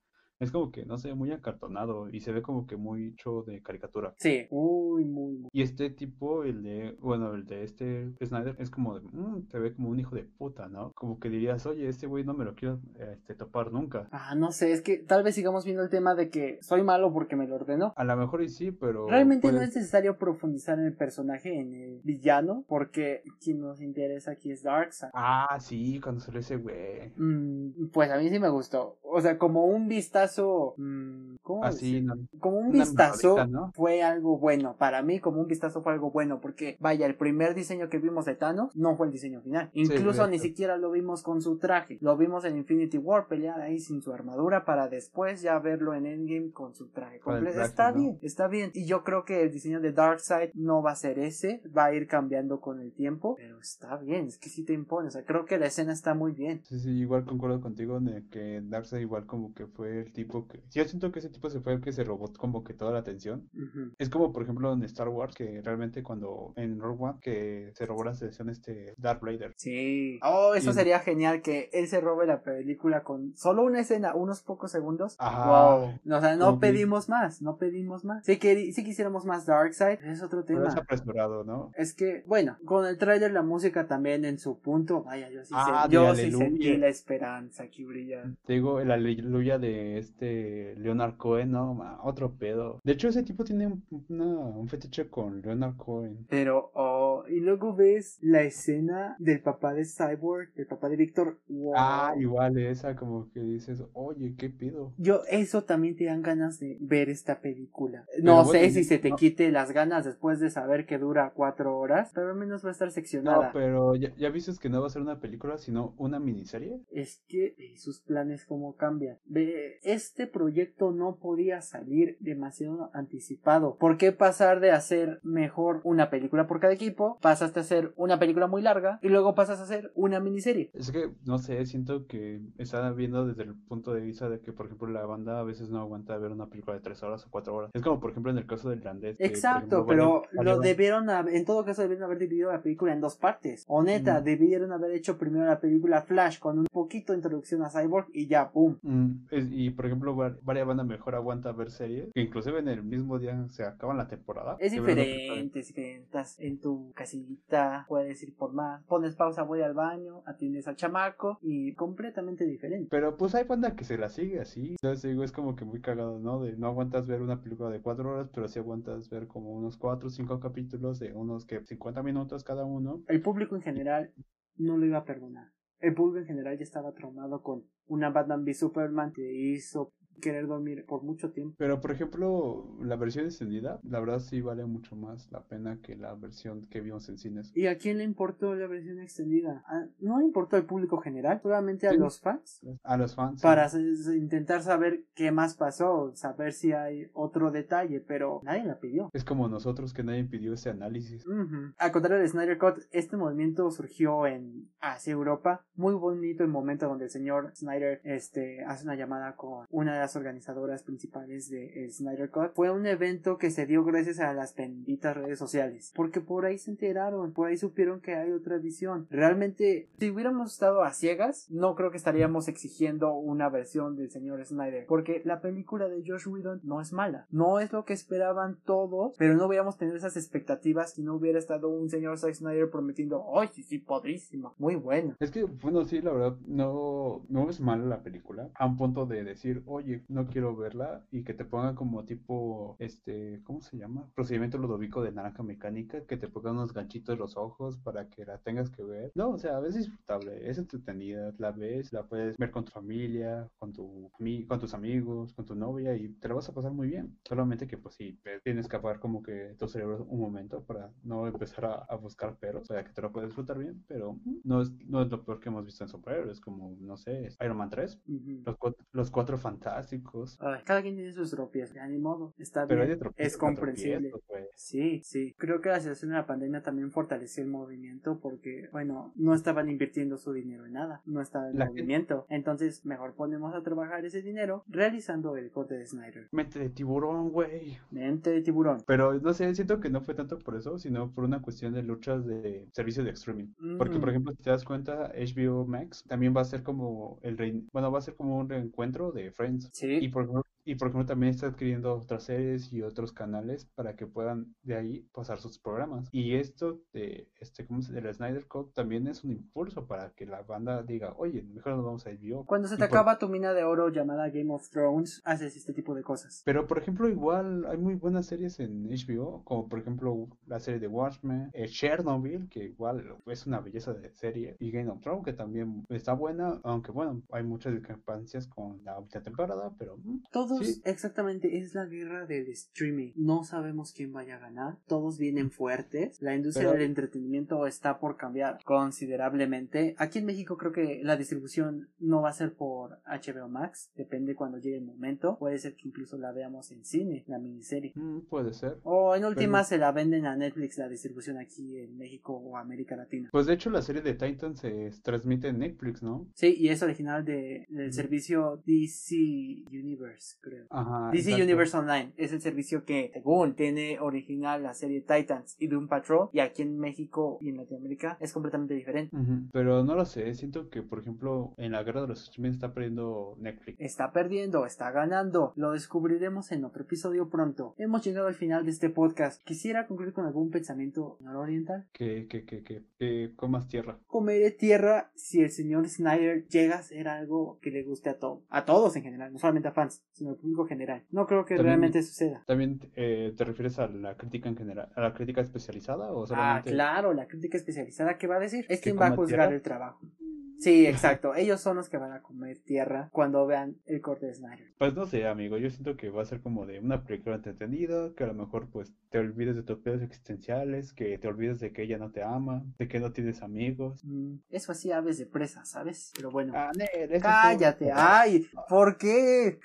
es como que, no sé, muy acartonado y se ve como que muy hecho de caricatura. Sí, muy, muy, muy. Y este tipo, el de, bueno, el de este Snyder, es como de, mmm, se ve como un hijo de puta, ¿no? Como que dirías, oye, este güey no me lo quiero este, topar nunca. Ah, no sé, es que tal vez sigamos viendo el tema de que soy malo porque me lo ordenó. A lo mejor y sí, pero... Realmente no es necesario profundizar en el personaje, en el villano, porque quien nos interesa aquí es Darkseid. Ah, sí, cuando salió ese güey. Mm, pues a mí sí me gustó. O sea, como un vistazo Mm, ¿cómo Así, como un vistazo fue algo bueno. Para mí, como un vistazo fue algo bueno. Porque, vaya, el primer diseño que vimos de Thanos no fue el diseño final. Incluso ni siquiera lo vimos con su traje. Lo vimos en Infinity War pelear ahí sin su armadura para después ya verlo en Endgame con su traje completo. está bien, está bien. Y yo creo que el diseño de Darkseid no va a ser ese. Va a ir cambiando con el tiempo. Pero está bien, es que sí te impone. O sea, creo que la escena está muy bien. Sí, sí, igual concuerdo contigo de que Darkseid igual como que fue el tipo que... Yo siento que ese tipo se fue el que se robó como que toda la atención. Es como, por ejemplo, en Star Wars, que realmente cuando en Rogue One, que se robó la atención este Darth Vader. Sí. Oh, eso sería genial, que él se robe la película con solo una escena, unos pocos segundos. Wow. o sea, no pedimos más, no pedimos más. Sí, que, sí quisiéramos más Darkseid, es otro tema. Pero es apresurado, ¿no? Es que, bueno, con el trailer la música también en su punto, vaya, yo sí, ah, yo sí sentí la esperanza aquí brillando. Te digo, el aleluya de este Leonard Cohen, no, otro pedo. De hecho, ese tipo tiene un, un fetiche con Leonard Cohen. Pero, oh, y luego ves la escena del papá de Cyborg, el papá de Víctor. Ah, igual esa, como que dices, oye, qué pedo. Yo, eso también te dan ganas de ver esta película. no sé si se te quite las ganas después de saber que dura cuatro horas, pero al menos va a estar seccionada. No, pero ya, ya viste que no va a ser una película, sino una miniserie. Es que sus planes cómo cambian. Ve, este proyecto no podía salir demasiado anticipado. ¿Por qué pasar de hacer mejor una película por cada equipo? Pasaste a hacer una película muy larga y luego pasas a hacer una miniserie. Es que, no sé, siento que está viendo desde el punto de vista de que, por ejemplo, la banda a veces no aguanta ver una película de tres horas o cuatro horas. Es como, por ejemplo, en el caso del irlandés. Exacto, pero lo debieron, en todo caso, debieron haber dividido la película en dos partes. O neta, debieron haber hecho primero la película Flash con un poquito de introducción a Cyborg y ya, ¡pum! Mm, y, por ejemplo, varias bandas mejor aguanta ver series, que inclusive en el mismo día se acaban la temporada. Es diferente, si estás en tu casita, puedes ir por más, pones pausa, voy al baño, atiendes al chamaco y completamente diferente. Pero pues hay banda que se la sigue así, entonces digo, es como que muy cagado, ¿no? De no aguantas ver una película de cuatro horas, pero sí aguantas ver como unos cuatro o cinco capítulos de unos que 50 minutos cada uno. El público en general no lo iba a perdonar. El público en general ya estaba traumado con una Batman v Superman que hizo querer dormir por mucho tiempo. Pero por ejemplo, la versión extendida, la verdad sí vale mucho más la pena que la versión que vimos en cines. ¿Y a quién le importó la versión extendida? ¿No le importó al público general? Solamente a los fans. A los fans. Para intentar saber qué más pasó, saber si hay otro detalle, pero nadie la pidió. Es como nosotros que nadie pidió ese análisis. A contrario de Snyder Cut, este movimiento surgió en Asia Europa. Muy bonito el momento donde el señor Snyder este, hace una llamada con una de las las organizadoras principales de Snyder Cut, fue un evento que se dio gracias a las benditas redes sociales, porque por ahí se enteraron, por ahí supieron que hay otra visión. Realmente, si hubiéramos estado a ciegas, no creo que estaríamos exigiendo una versión del señor Snyder, porque la película de Josh Whedon no es mala, no es lo que esperaban todos, pero no hubiéramos tenido esas expectativas si no hubiera estado un señor Zack Snyder prometiendo, ¡ay, sí, sí, padrísima! Muy bueno. Es que, bueno, sí, la verdad, no, no es mala la película, a un punto de decir, oye, no quiero verla, y que te pongan como tipo, este, ¿cómo se llama? Procedimiento Ludovico de Naranja Mecánica, que te pongan unos ganchitos en los ojos para que la tengas que ver. No, o sea, es disfrutable, es entretenida, la ves, la puedes ver con tu familia, con, tu, con tus amigos, con tu novia, y te la vas a pasar muy bien. Solamente que, pues sí, tienes que apagar como que tu cerebro un momento para no empezar a, a buscar peros, o sea, que te lo puedes disfrutar bien, pero no es, no es lo peor que hemos visto en superhéroes, como, no sé, Iron Man 3, los, cuatro, los cuatro fantásticos. Ay, cada quien tiene sus tropiezos, ya ni modo, está bien, es comprensible. Sí, sí, creo que la situación de la pandemia también fortaleció el movimiento porque, bueno, no estaban invirtiendo su dinero en nada, no estaba en movimiento, entonces mejor ponemos a trabajar ese dinero realizando el corte de Snyder. Mente de tiburón, güey. Mente de tiburón. Pero no sé, siento que no fue tanto por eso, sino por una cuestión de luchas de servicio de streaming. Porque, por ejemplo, si te das cuenta, HBO Max también va a ser como el rey, bueno, va a ser como un reencuentro de Friends. Sí. Y por ejemplo, y por ejemplo también está adquiriendo otras series y otros canales para que puedan de ahí pasar sus programas. Y esto de este ¿cómo se del Snyder Cut también es un impulso para que la banda diga, "Oye, mejor nos vamos a HBO." Cuando se te acaba tu mina de oro llamada Game of Thrones, haces este tipo de cosas. Pero por ejemplo, igual hay muy buenas series en HBO, como por ejemplo la serie de Watchmen, eh, Chernobyl, que igual es una belleza de serie, y Game of Thrones que también está buena, aunque bueno, hay muchas discrepancias con la última temporada, pero mm, todos exactamente es la guerra del streaming. No sabemos quién vaya a ganar. Todos vienen fuertes. La industria del entretenimiento está por cambiar considerablemente. Aquí en México creo que la distribución no va a ser por HBO Max. Depende cuando llegue el momento. Puede ser que incluso la veamos en cine, la miniserie. Mm, puede ser. O en última se la venden a Netflix la distribución aquí en México o América Latina. Pues de hecho la serie de Titan se transmite en Netflix, ¿no? Sí, y es original de, del servicio DC Universe, creo. DC Universe Online es el servicio que, según tiene original la serie Titans y Doom Patrol, y aquí en México y en Latinoamérica es completamente diferente. Pero no lo sé, siento que, por ejemplo, en la guerra de los streaming está perdiendo Netflix. Está perdiendo, está ganando. Lo descubriremos en otro episodio pronto. Hemos llegado al final de este podcast. Quisiera concluir con algún pensamiento nororiental. Que, que, que, que, que comas tierra. Comeré tierra si el señor Snyder llega a ser algo que le guste a todos. A todos en general, no solamente a fans, sino público general. No creo que realmente suceda. ¿También eh, te refieres a la crítica en general, a la crítica especializada o ah, solamente... Ah, claro, la crítica especializada, ¿qué va a decir? Es quien va a juzgar el trabajo. Sí, exacto. Ellos son los que van a comer tierra cuando vean el corte de Snyder. Pues no sé, amigo. Yo siento que va a ser como de una película entretenida, que a lo mejor pues te olvides de tus pedos existenciales, que te olvides de que ella no te ama, de que no tienes amigos. Mm, eso así aves de presa, ¿sabes? Pero bueno. Ah, cállate. Ay, ¿por qué?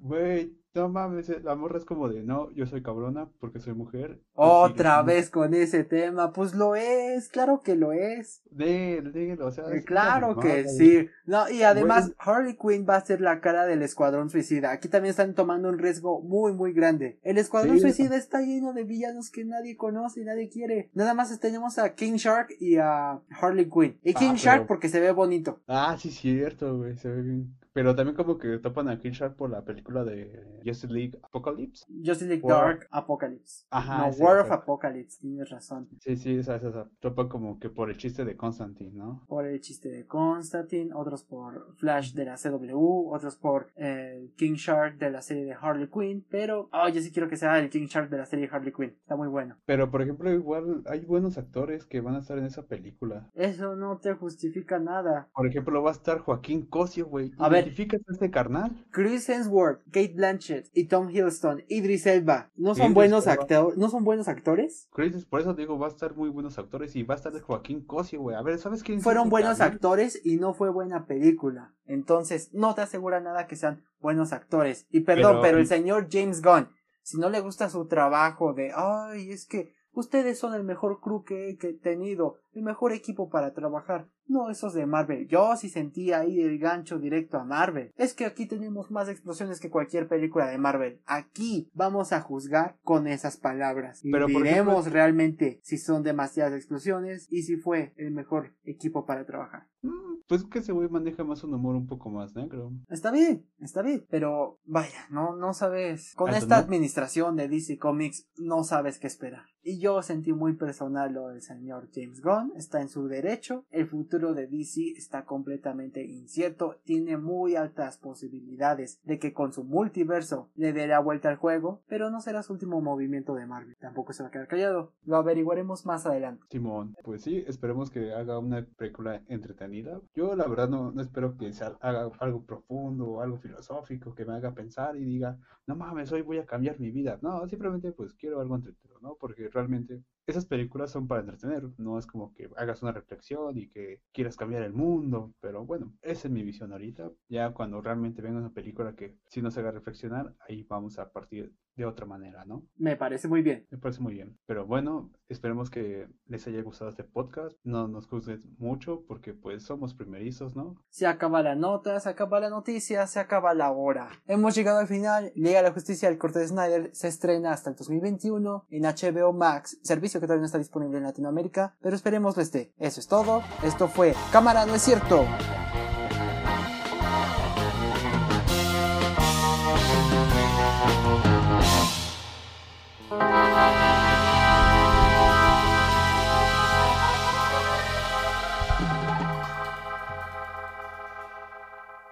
Güey, no mames, eh, la morra es como de, no, yo soy cabrona porque soy mujer. Otra vez con ese tema, pues lo es, claro que lo es. Dígalo, o sea. Eh, claro que sí. No, y además, Harley Quinn va a ser la cara del Escuadrón Suicida. Aquí también están tomando un riesgo muy, muy grande. El Escuadrón Suicida está lleno de villanos que nadie conoce y nadie quiere. Nada más tenemos a King Shark y a Harley Quinn. Y King ah, Shark porque se ve bonito. Ah, sí, cierto, güey, se ve bien pero también como que topan a King Shark por la película de Justice League Apocalypse. Justice League Dark Apocalypse. Ajá. No, War of Apocalypse, tienes razón. Sí, sí, esa, esa, esa. Topan como que por el chiste de Constantine, ¿no? Por el chiste de Constantine, otros por Flash de la CW, otros por el King Shark de la serie de Harley Quinn, pero, oh, yo sí quiero que sea el King Shark de la serie Harley Quinn. Está muy bueno. Pero, por ejemplo, igual hay buenos actores que van a estar en esa película. Eso no te justifica nada. Por ejemplo, va a estar Joaquín Cosio, güey. A ver, este carnal? Chris Hemsworth, Kate Blanchett y Tom Hiddleston, Idris Elba, ¿no son buenos actores? ¿No son buenos actores? Chris, por eso digo, va a estar muy buenos actores y va a estar de Joaquín Cosio, güey. A ver, ¿sabes quién? Fueron buenos actores y no fue buena película. Entonces, no te asegura nada que sean buenos actores. Y perdón, pero, pero el señor James Gunn, si no le gusta su trabajo de, ay, es que Ustedes son el mejor crew que he tenido, el mejor equipo para trabajar. No esos de Marvel. Yo sí sentí ahí el gancho directo a Marvel. Es que aquí tenemos más explosiones que cualquier película de Marvel. Aquí vamos a juzgar con esas palabras. Y Pero, ejemplo- realmente si son demasiadas explosiones y si fue el mejor equipo para trabajar. Mm, Pues que ese güey maneja más un humor un poco más negro. Está bien, está bien, pero vaya, no, no sabes. Con esta no. administración de DC Comics no sabes qué esperar. Y yo sentí muy personal lo del señor James Gunn, está en su derecho, el futuro de DC está completamente incierto, tiene muy altas posibilidades de que con su multiverso le dé la vuelta al juego, pero no será su último movimiento de Marvel, tampoco se va a quedar callado, lo averiguaremos más adelante. Simón, pues sí, esperemos que haga una película entretenida. Yo la verdad no, no espero que sea, haga algo profundo o algo filosófico que me haga pensar y diga, no mames, hoy voy a cambiar mi vida. No, simplemente pues quiero algo entretenido, ¿no? Porque realmente esas películas son para entretener, no es como que hagas una reflexión y que quieras cambiar el mundo, pero bueno, esa es mi visión ahorita. Ya cuando realmente venga una película que sí nos haga reflexionar, ahí vamos a partir de otra manera, ¿no? Me parece muy bien. Me parece muy bien. Pero bueno, esperemos que les haya gustado este podcast. No nos juzguen mucho porque pues somos primerizos, ¿no? Se acaba la nota, se acaba la noticia, se acaba la hora. Hemos llegado al final. De la Justicia del Corte de Snyder se estrena hasta el 2021 en HBO Max, servicio que todavía no está disponible en Latinoamérica, pero esperemos lo esté. Eso es todo. Esto fue Cámara, no es cierto.